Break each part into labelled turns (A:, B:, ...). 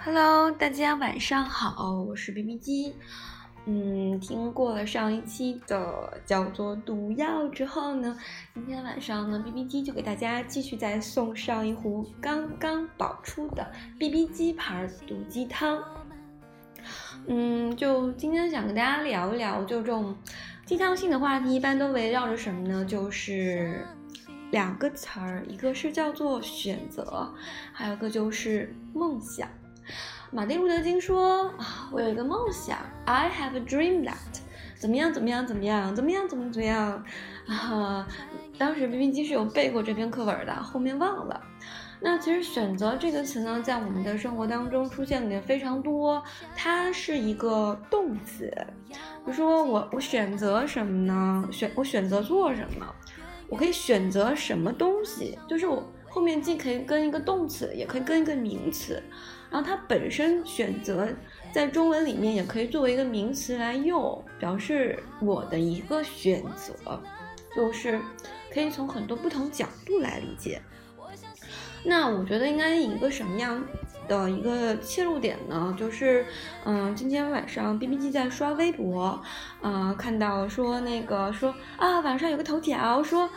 A: Hello，大家晚上好，我是 B B 机。嗯，听过了上一期的叫做毒药之后呢，今天晚上呢，B B 机就给大家继续再送上一壶刚刚保出的 B B 机牌毒鸡汤。嗯，就今天想跟大家聊一聊，就这种鸡汤性的话题，一般都围绕着什么呢？就是两个词儿，一个是叫做选择，还有一个就是梦想。马丁路德金说：“啊，我有一个梦想，I have a dream that，怎么样，怎么样，怎么样，怎么样，怎么怎么样。”啊，当时 B B 机是有背过这篇课文的，后面忘了。那其实“选择”这个词呢，在我们的生活当中出现的也非常多。它是一个动词，比如说我我选择什么呢？选我选择做什么？我可以选择什么东西？就是我后面既可以跟一个动词，也可以跟一个名词。然后它本身选择在中文里面也可以作为一个名词来用，表示我的一个选择，就是可以从很多不同角度来理解。那我觉得应该以一个什么样的一个切入点呢？就是，嗯，今天晚上 B B 机在刷微博，嗯，看到说那个说啊，晚上有个头条说，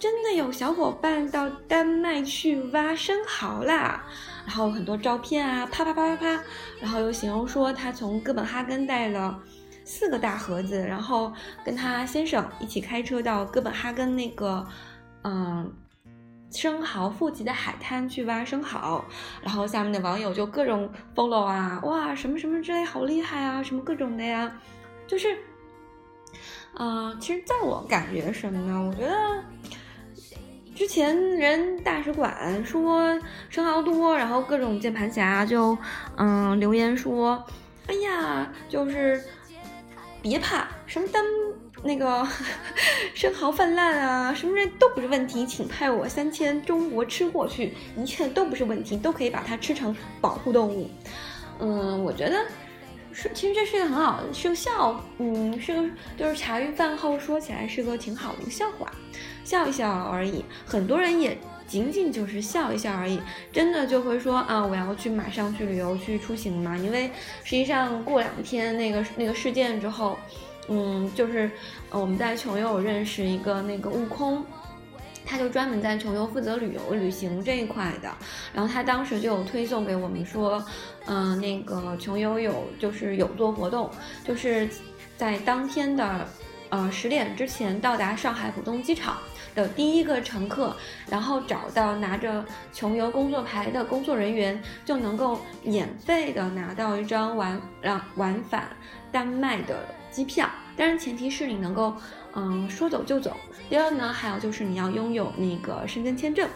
A: 真的有小伙伴到丹麦去挖生蚝啦。然后很多照片啊，啪啪啪啪啪，然后又形容说他从哥本哈根带了四个大盒子，然后跟他先生一起开车到哥本哈根那个嗯生蚝富集的海滩去挖生蚝，然后下面的网友就各种 follow 啊，哇什么什么之类好厉害啊，什么各种的呀，就是，嗯，其实在我感觉什么呢？我觉得。之前人大使馆说生蚝多，然后各种键盘侠就嗯留言说，哎呀，就是别怕，什么单那个 生蚝泛滥啊，什么这都不是问题，请派我三千中国吃货去，一切都不是问题，都可以把它吃成保护动物。嗯，我觉得是，其实这是一个很好的，是个笑，嗯，是个就是茶余饭后说起来是个挺好的一个笑话。笑一笑而已，很多人也仅仅就是笑一笑而已，真的就会说啊，我要去马上去旅游去出行嘛？因为实际上过两天那个那个事件之后，嗯，就是我们在穷游认识一个那个悟空，他就专门在穷游负责旅游旅行这一块的，然后他当时就有推送给我们说，嗯，那个穷游有就是有做活动，就是在当天的呃十点之前到达上海浦东机场。的第一个乘客，然后找到拿着穷游工作牌的工作人员，就能够免费的拿到一张往让往返丹麦的机票。当然，前提是你能够嗯说走就走。第二呢，还有就是你要拥有那个申根签证。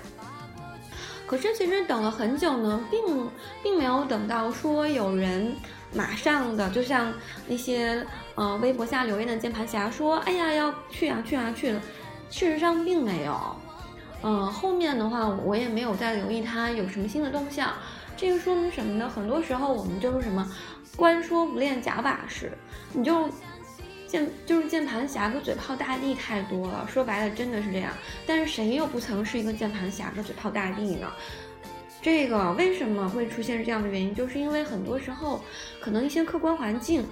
A: 可是其实等了很久呢，并并没有等到说有人马上的，就像那些嗯微博下留言的键盘侠说：“哎呀，要去啊去啊去了。”事实上并没有，嗯，后面的话我也没有再留意他有什么新的动向。这个说明什么呢？很多时候我们就是什么，官说不练假把式，你就键就是键盘侠和嘴炮大帝太多了。说白了真的是这样。但是谁又不曾是一个键盘侠和嘴炮大帝呢？这个为什么会出现这样的原因？就是因为很多时候可能一些客观环境，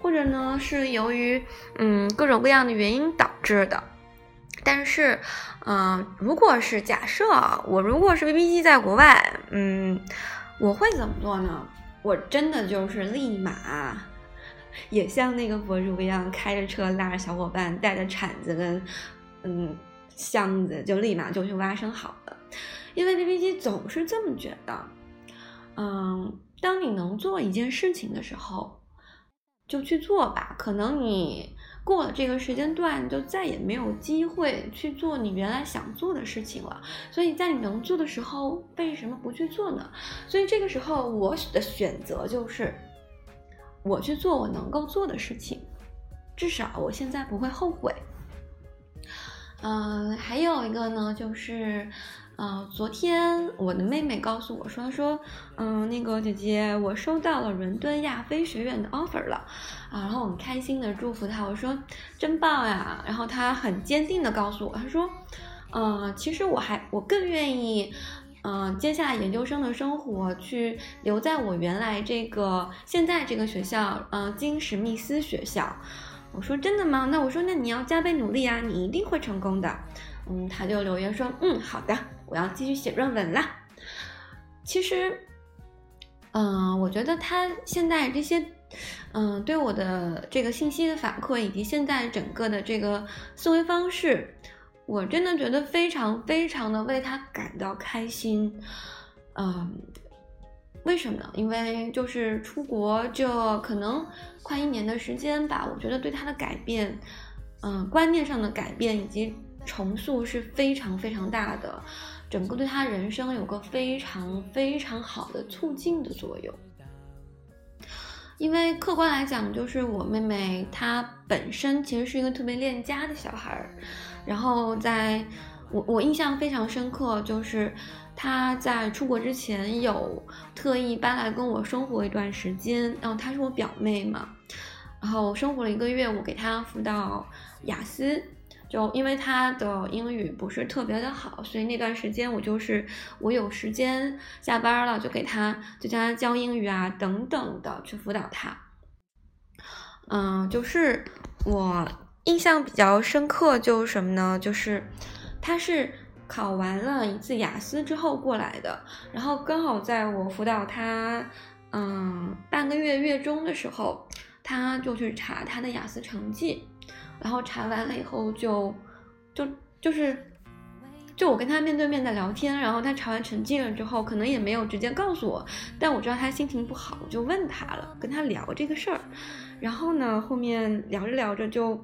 A: 或者呢是由于嗯各种各样的原因导致的。但是，嗯，如果是假设我如果是 B B 机在国外，嗯，我会怎么做呢？我真的就是立马也像那个博主一样，开着车拉着小伙伴，带着铲子跟嗯箱子，就立马就去挖生蚝了。因为 B B 机总是这么觉得，嗯，当你能做一件事情的时候，就去做吧。可能你。过了这个时间段，就再也没有机会去做你原来想做的事情了。所以在你能做的时候，为什么不去做呢？所以这个时候，我的选择就是，我去做我能够做的事情，至少我现在不会后悔。嗯，还有一个呢，就是。啊，昨天我的妹妹告诉我说，说，嗯，那个姐姐，我收到了伦敦亚非学院的 offer 了，啊，然后我很开心的祝福她，我说真棒呀，然后她很坚定的告诉我，她说，嗯，其实我还我更愿意嗯，接下来研究生的生活，去留在我原来这个现在这个学校，嗯，金史密斯学校。我说真的吗？那我说那你要加倍努力啊，你一定会成功的。嗯，他就留言说，嗯，好的，我要继续写论文啦。其实，嗯，我觉得他现在这些，嗯，对我的这个信息的反馈，以及现在整个的这个思维方式，我真的觉得非常非常的为他感到开心。嗯，为什么呢？因为就是出国这可能快一年的时间吧，我觉得对他的改变，嗯，观念上的改变以及重塑是非常非常大的。整个对他人生有个非常非常好的促进的作用，因为客观来讲，就是我妹妹她本身其实是一个特别恋家的小孩儿，然后在我我印象非常深刻，就是她在出国之前有特意搬来跟我生活一段时间，然后她是我表妹嘛，然后生活了一个月，我给她辅导雅思。就因为他的英语不是特别的好，所以那段时间我就是我有时间下班了就给他就教他教英语啊等等的去辅导他。嗯，就是我印象比较深刻就是什么呢？就是他是考完了一次雅思之后过来的，然后刚好在我辅导他嗯半个月月中的时候，他就去查他的雅思成绩。然后查完了以后，就，就就是，就我跟他面对面的聊天，然后他查完成绩了之后，可能也没有直接告诉我，但我知道他心情不好，我就问他了，跟他聊这个事儿，然后呢，后面聊着聊着就，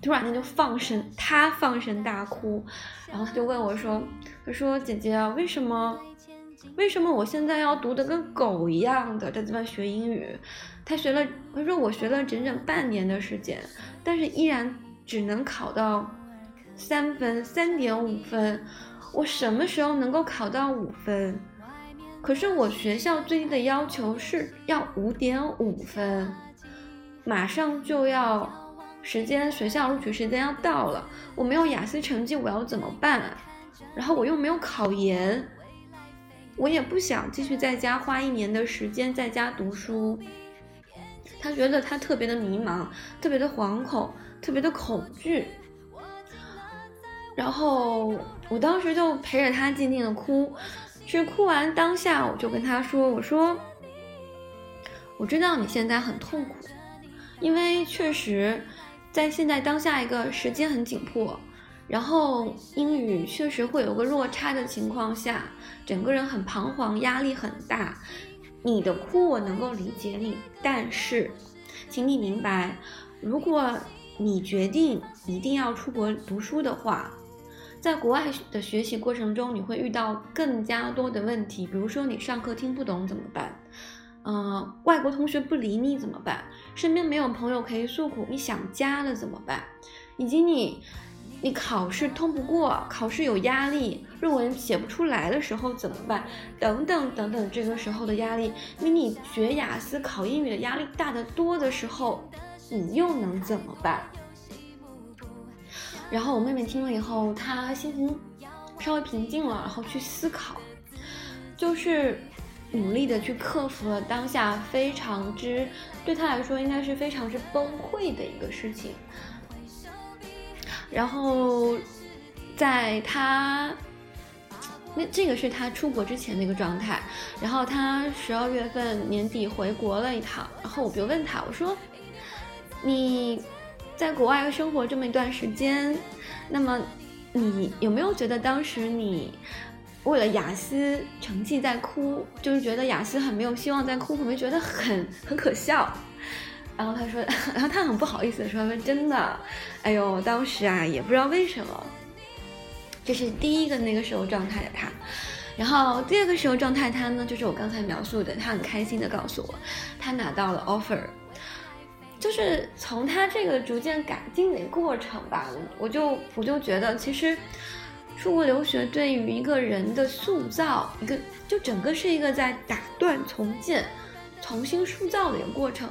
A: 突然间就放声，他放声大哭，然后他就问我说，他说姐姐，为什么，为什么我现在要读的跟狗一样的在这边学英语？他学了，他说我学了整整半年的时间。但是依然只能考到三分，三点五分。我什么时候能够考到五分？可是我学校最低的要求是要五点五分，马上就要时间，学校录取时间要到了，我没有雅思成绩，我要怎么办？然后我又没有考研，我也不想继续在家花一年的时间在家读书。他觉得他特别的迷茫，特别的惶恐，特别的恐惧。然后我当时就陪着他静静的哭，是哭完当下，我就跟他说：“我说，我知道你现在很痛苦，因为确实，在现在当下一个时间很紧迫，然后英语确实会有个落差的情况下，整个人很彷徨，压力很大。”你的哭我能够理解你，但是，请你明白，如果你决定一定要出国读书的话，在国外的学习过程中，你会遇到更加多的问题，比如说你上课听不懂怎么办？嗯，外国同学不理你怎么办？身边没有朋友可以诉苦，你想家了怎么办？以及你。你考试通不过，考试有压力，论文写不出来的时候怎么办？等等等等，这个时候的压力，比你学雅思考英语的压力大得多的时候，你又能怎么办？然后我妹妹听了以后，她心情稍微平静了，然后去思考，就是努力的去克服了当下非常之对她来说应该是非常之崩溃的一个事情。然后，在他那这个是他出国之前的一个状态。然后他十二月份年底回国了一趟。然后我就问他，我说：“你在国外生活这么一段时间，那么你有没有觉得当时你为了雅思成绩在哭，就是觉得雅思很没有希望在哭，会不会觉得很很可笑？”然后他说，然后他很不好意思的说：“说真的，哎呦，当时啊也不知道为什么，这是第一个那个时候状态的他。然后第二个时候状态他呢，就是我刚才描述的，他很开心的告诉我，他拿到了 offer。就是从他这个逐渐改进的过程吧，我就我就觉得，其实出国留学对于一个人的塑造，一个就整个是一个在打断重建、重新塑造的一个过程。”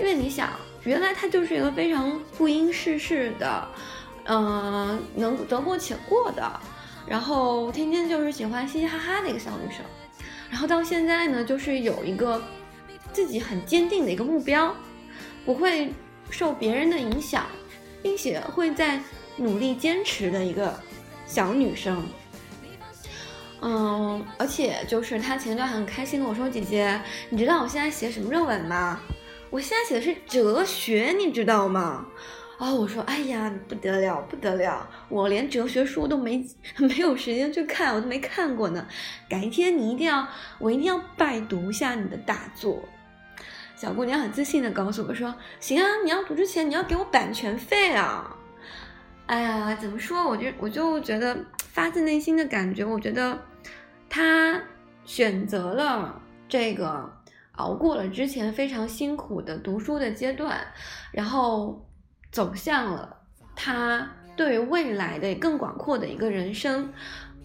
A: 因为你想，原来他就是一个非常不谙世事的，嗯，能得过且过的，然后天天就是喜欢嘻嘻哈哈的一个小女生，然后到现在呢，就是有一个自己很坚定的一个目标，不会受别人的影响，并且会在努力坚持的一个小女生。嗯，而且就是她前段很开心跟我说：“姐姐，你知道我现在写什么论文吗？我现在写的是哲学，你知道吗？”哦，我说：“哎呀，不得了，不得了！我连哲学书都没 没有时间去看，我都没看过呢。改天你一定要，我一定要拜读一下你的大作。”小姑娘很自信的告诉我说：“行啊，你要读之前你要给我版权费啊！”哎呀，怎么说？我就我就觉得发自内心的感觉，我觉得。他选择了这个，熬过了之前非常辛苦的读书的阶段，然后走向了他对未来的更广阔的一个人生。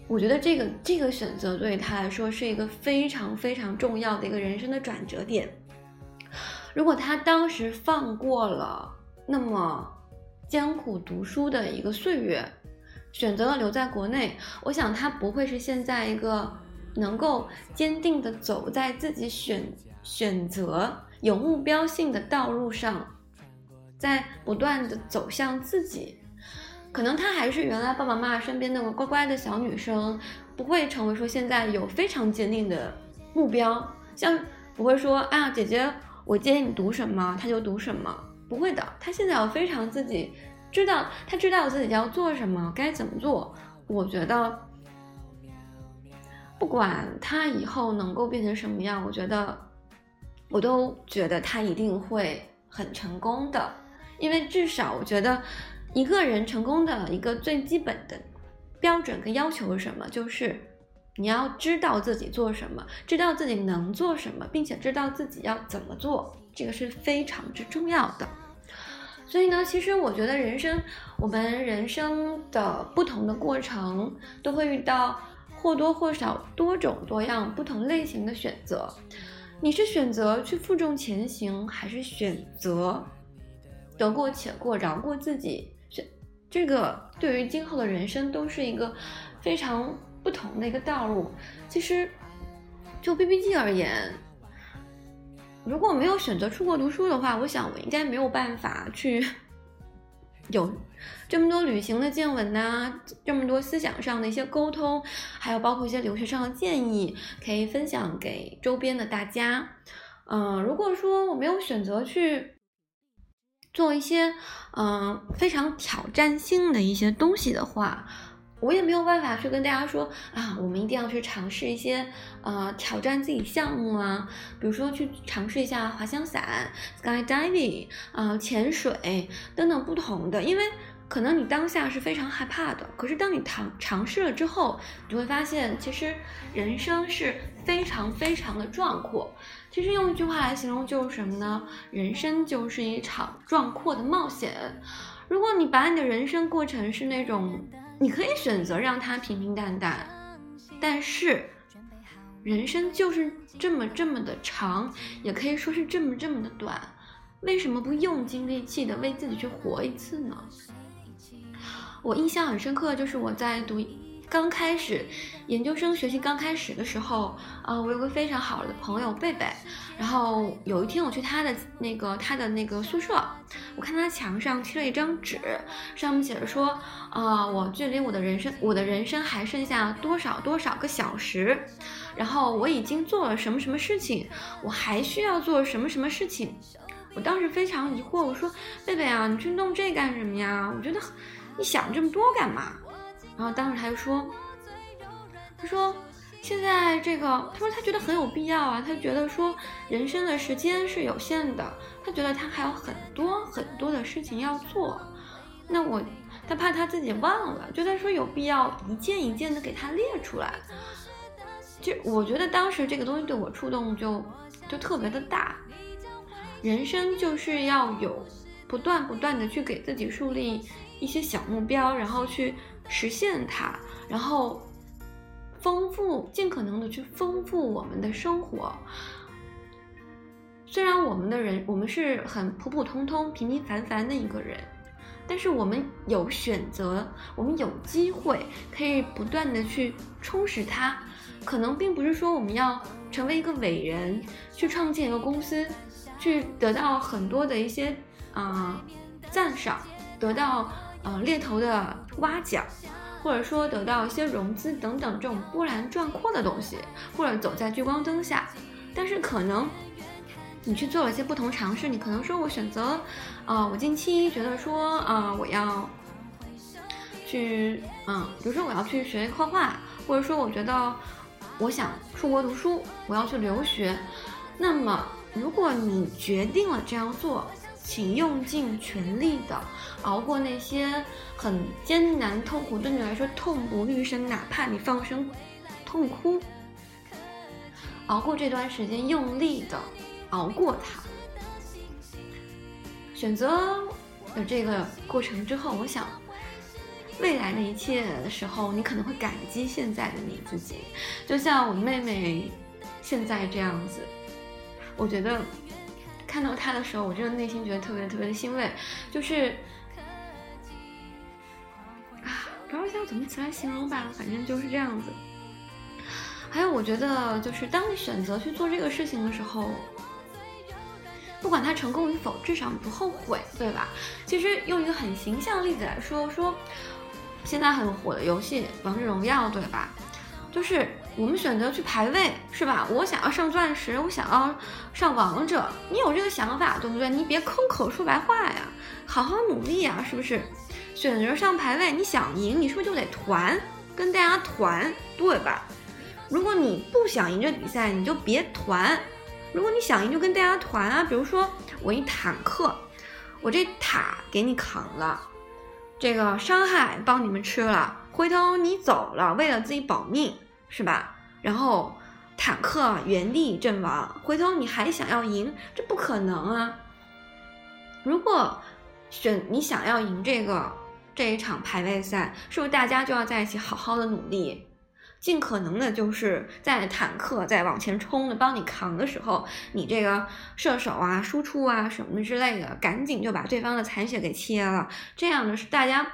A: 我觉得这个这个选择对他来说是一个非常非常重要的一个人生的转折点。如果他当时放过了那么艰苦读书的一个岁月，选择了留在国内，我想他不会是现在一个能够坚定的走在自己选选择有目标性的道路上，在不断的走向自己。可能她还是原来爸爸妈妈身边那个乖乖的小女生，不会成为说现在有非常坚定的目标，像不会说啊姐姐，我建议你读什么她就读什么，不会的，她现在有非常自己。知道她知道自己要做什么，该怎么做。我觉得，不管他以后能够变成什么样，我觉得，我都觉得他一定会很成功的。因为至少我觉得，一个人成功的一个最基本的标准跟要求是什么？就是你要知道自己做什么，知道自己能做什么，并且知道自己要怎么做，这个是非常之重要的。所以呢，其实我觉得人生，我们人生的不同的过程，都会遇到或多或少多种多样不同类型的选择。你是选择去负重前行，还是选择得过且过，饶过自己？这这个对于今后的人生都是一个非常不同的一个道路。其实，就 B B G 而言。如果没有选择出国读书的话，我想我应该没有办法去有这么多旅行的见闻呐，这么多思想上的一些沟通，还有包括一些留学上的建议，可以分享给周边的大家。嗯，如果说我没有选择去做一些嗯非常挑战性的一些东西的话。我也没有办法去跟大家说啊，我们一定要去尝试一些呃挑战自己项目啊，比如说去尝试一下滑翔伞、skydiving 啊、潜水等等不同的，因为可能你当下是非常害怕的，可是当你尝尝试了之后，你就会发现其实人生是非常非常的壮阔。其实用一句话来形容就是什么呢？人生就是一场壮阔的冒险。如果你把你的人生过程是那种。你可以选择让它平平淡淡，但是人生就是这么这么的长，也可以说是这么这么的短，为什么不用尽力气的为自己去活一次呢？我印象很深刻，就是我在读。刚开始研究生学习刚开始的时候，啊，我有个非常好的朋友贝贝，然后有一天我去他的那个他的那个宿舍，我看他墙上贴了一张纸，上面写着说，啊，我距离我的人生我的人生还剩下多少多少个小时，然后我已经做了什么什么事情，我还需要做什么什么事情，我当时非常疑惑，我说贝贝啊，你去弄这干什么呀？我觉得你想这么多干嘛？然后当时他就说：“他说现在这个，他说他觉得很有必要啊。他觉得说人生的时间是有限的，他觉得他还有很多很多的事情要做。那我他怕他自己忘了，就在说有必要一件一件的给他列出来。就我觉得当时这个东西对我触动就就特别的大。人生就是要有不断不断的去给自己树立一些小目标，然后去。”实现它，然后丰富，尽可能的去丰富我们的生活。虽然我们的人，我们是很普普通通、平平凡凡的一个人，但是我们有选择，我们有机会可以不断的去充实它。可能并不是说我们要成为一个伟人，去创建一个公司，去得到很多的一些啊赞赏，得到呃猎头的挖角，或者说得到一些融资等等这种波澜壮阔的东西，或者走在聚光灯下。但是可能你去做了一些不同尝试，你可能说我选择，啊，我近期觉得说啊，我要去，嗯，比如说我要去学画画，或者说我觉得。我想出国读书，我要去留学。那么，如果你决定了这样做，请用尽全力的熬过那些很艰难、痛苦，对你来说痛不欲生，哪怕你放声痛哭，熬过这段时间，用力的熬过它。选择的这个过程之后，我想。未来的一切的时候，你可能会感激现在的你自己，就像我妹妹现在这样子。我觉得看到他的时候，我真的内心觉得特别特别的欣慰，就是啊，不知道要怎么词来形容吧，反正就是这样子。还有，我觉得就是当你选择去做这个事情的时候，不管它成功与否，至少你不后悔，对吧？其实用一个很形象的例子来说，说。现在很火的游戏《王者荣耀》，对吧？就是我们选择去排位，是吧？我想要上钻石，我想要上王者，你有这个想法，对不对？你别空口说白话呀，好好努力呀，是不是？选择上排位，你想赢，你是不是就得团，跟大家团，对吧？如果你不想赢这比赛，你就别团；如果你想赢，就跟大家团啊。比如说我一坦克，我这塔给你扛了。这个伤害帮你们吃了，回头你走了，为了自己保命，是吧？然后坦克原地阵亡，回头你还想要赢，这不可能啊！如果选你想要赢这个这一场排位赛，是不是大家就要在一起好好的努力？尽可能的就是在坦克在往前冲的帮你扛的时候，你这个射手啊、输出啊什么之类的，赶紧就把对方的残血给切了。这样的是大家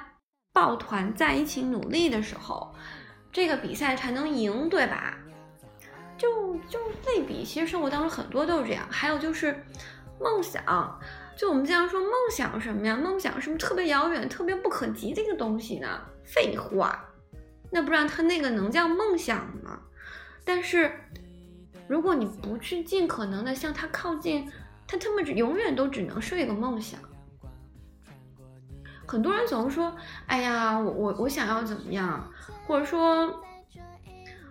A: 抱团在一起努力的时候，这个比赛才能赢，对吧？就就类比，其实生活当中很多都是这样。还有就是梦想，就我们经常说梦想什么呀？梦想是不是特别遥远、特别不可及的一个东西呢？废话。那不然他那个能叫梦想吗？但是，如果你不去尽可能的向他靠近，他他妈永远都只能是一个梦想。很多人总是说：“哎呀，我我我想要怎么样？”或者说：“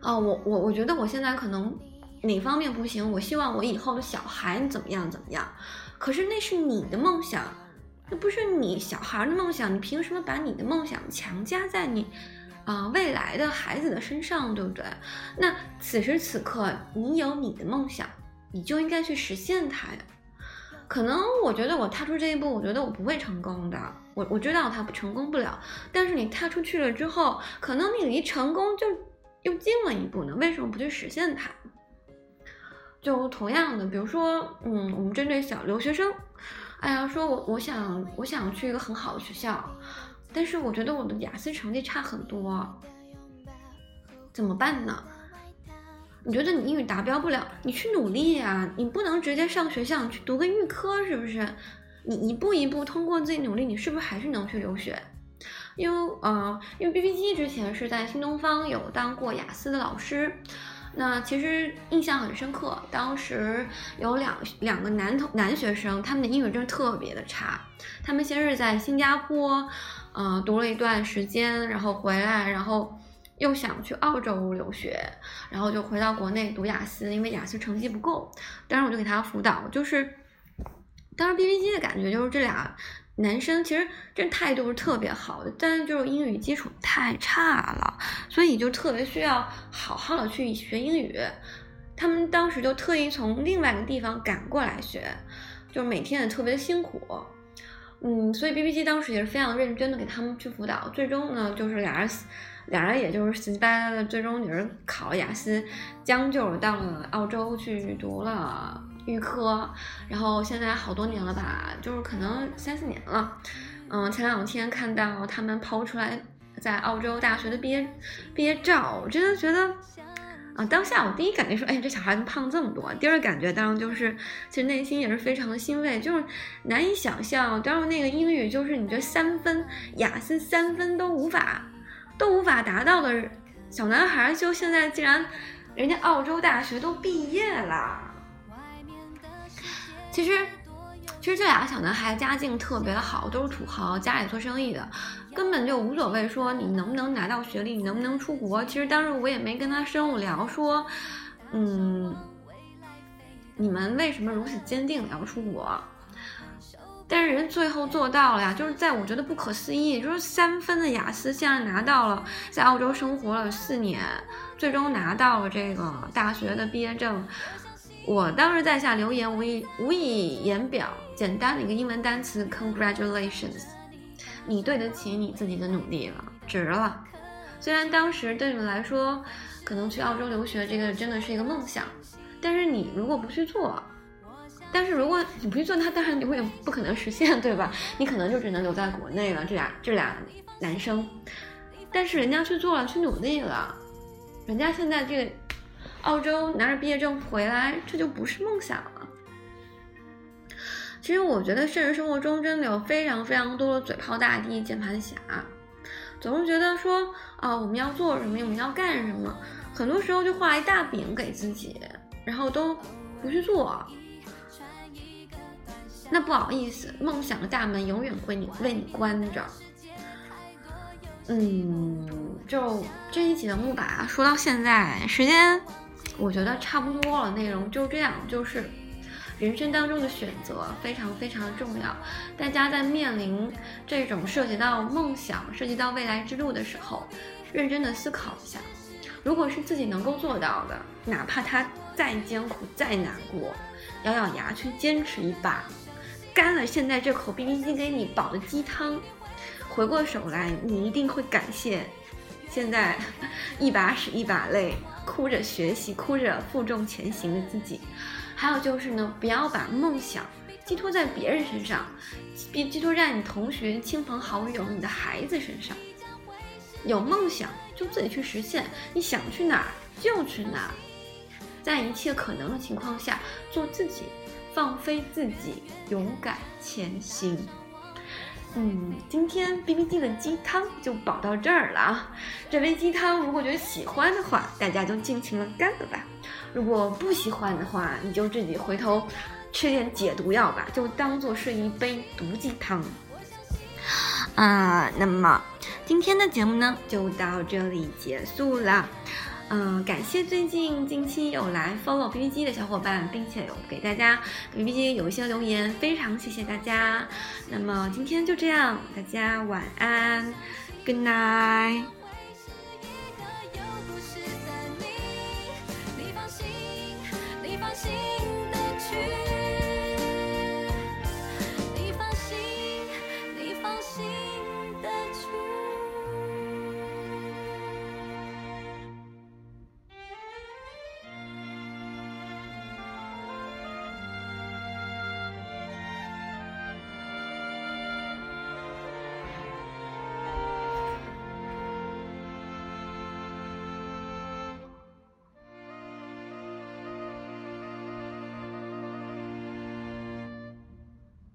A: 啊，我我我觉得我现在可能哪方面不行？我希望我以后的小孩怎么样怎么样？”可是那是你的梦想，那不是你小孩的梦想，你凭什么把你的梦想强加在你？啊，未来的孩子的身上，对不对？那此时此刻，你有你的梦想，你就应该去实现它呀。可能我觉得我踏出这一步，我觉得我不会成功的。我我知道它不成功不了，但是你踏出去了之后，可能你离成功就又近了一步呢。为什么不去实现它？就同样的，比如说，嗯，我们针对小留学生，哎呀，说我我想我想去一个很好的学校。但是我觉得我的雅思成绩差很多，怎么办呢？你觉得你英语达标不了，你去努力呀！你不能直接上学校，去读个预科是不是？你一步一步通过自己努力，你是不是还是能去留学？因为呃，因为 B B G 之前是在新东方有当过雅思的老师，那其实印象很深刻。当时有两两个男同男学生，他们的英语真的特别的差。他们先是在新加坡。嗯，读了一段时间，然后回来，然后又想去澳洲留学，然后就回到国内读雅思，因为雅思成绩不够。当时我就给他辅导，就是当时 B B 机的感觉就是这俩男生其实这态度是特别好的，但是就是英语基础太差了，所以就特别需要好好的去学英语。他们当时就特意从另外一个地方赶过来学，就是每天也特别辛苦。嗯，所以 B B G 当时也是非常认真的给他们去辅导，最终呢，就是俩人，俩人也就是死乞白赖的，最终也是考了雅思，将就到了澳洲去读了预科，然后现在好多年了吧，就是可能三四年了，嗯，前两天看到他们抛出来在澳洲大学的毕业毕业照，我真的觉得。啊，当下我第一感觉说，哎，这小孩子胖这么多。第二感觉当然就是，其实内心也是非常的欣慰，就是难以想象，当时那个英语就是你这三分，雅思三分都无法，都无法达到的小男孩，就现在竟然，人家澳洲大学都毕业了。其实。其实这俩小男孩家境特别好，都是土豪，家里做生意的，根本就无所谓说你能不能拿到学历，你能不能出国。其实当时我也没跟他深入聊说，嗯，你们为什么如此坚定要出国？但是人最后做到了呀，就是在我觉得不可思议，就是三分的雅思，现在拿到了，在澳洲生活了四年，最终拿到了这个大学的毕业证。我当时在下留言，无以无以言表，简单的一个英文单词，Congratulations，你对得起你自己的努力了，值了。虽然当时对你们来说，可能去澳洲留学这个真的是一个梦想，但是你如果不去做，但是如果你不去做，它当然永远不可能实现，对吧？你可能就只能留在国内了。这俩这俩男生，但是人家去做了，去努力了，人家现在这个。澳洲拿着毕业证回来，这就不是梦想了。其实我觉得现实生活中真的有非常非常多的嘴炮大帝、键盘侠，总是觉得说啊我们要做什么，我们要干什么，很多时候就画一大饼给自己，然后都不去做。那不好意思，梦想的大门永远会你为你关着。嗯，就这一集的木吧，说到现在时间。我觉得差不多了，内容就这样。就是人生当中的选择非常非常的重要，大家在面临这种涉及到梦想、涉及到未来之路的时候，认真的思考一下。如果是自己能够做到的，哪怕它再艰苦、再难过，咬咬牙去坚持一把，干了现在这口 B B 机给你煲的鸡汤，回过手来，你一定会感谢现在一把屎一把泪。哭着学习，哭着负重前行的自己，还有就是呢，不要把梦想寄托在别人身上，寄寄托在你同学、亲朋好友、你的孩子身上。有梦想就自己去实现，你想去哪儿就去哪儿，在一切可能的情况下做自己，放飞自己，勇敢前行。嗯，今天 B B G 的鸡汤就煲到这儿了啊！这杯鸡汤，如果觉得喜欢的话，大家就尽情的干了吧；如果不喜欢的话，你就自己回头吃点解毒药吧，就当做是一杯毒鸡汤。啊，那么今天的节目呢，就到这里结束了。嗯，感谢最近近期有来 follow B B G 的小伙伴，并且有给大家 B B G 有一些留言，非常谢谢大家。那么今天就这样，大家晚安，Good night。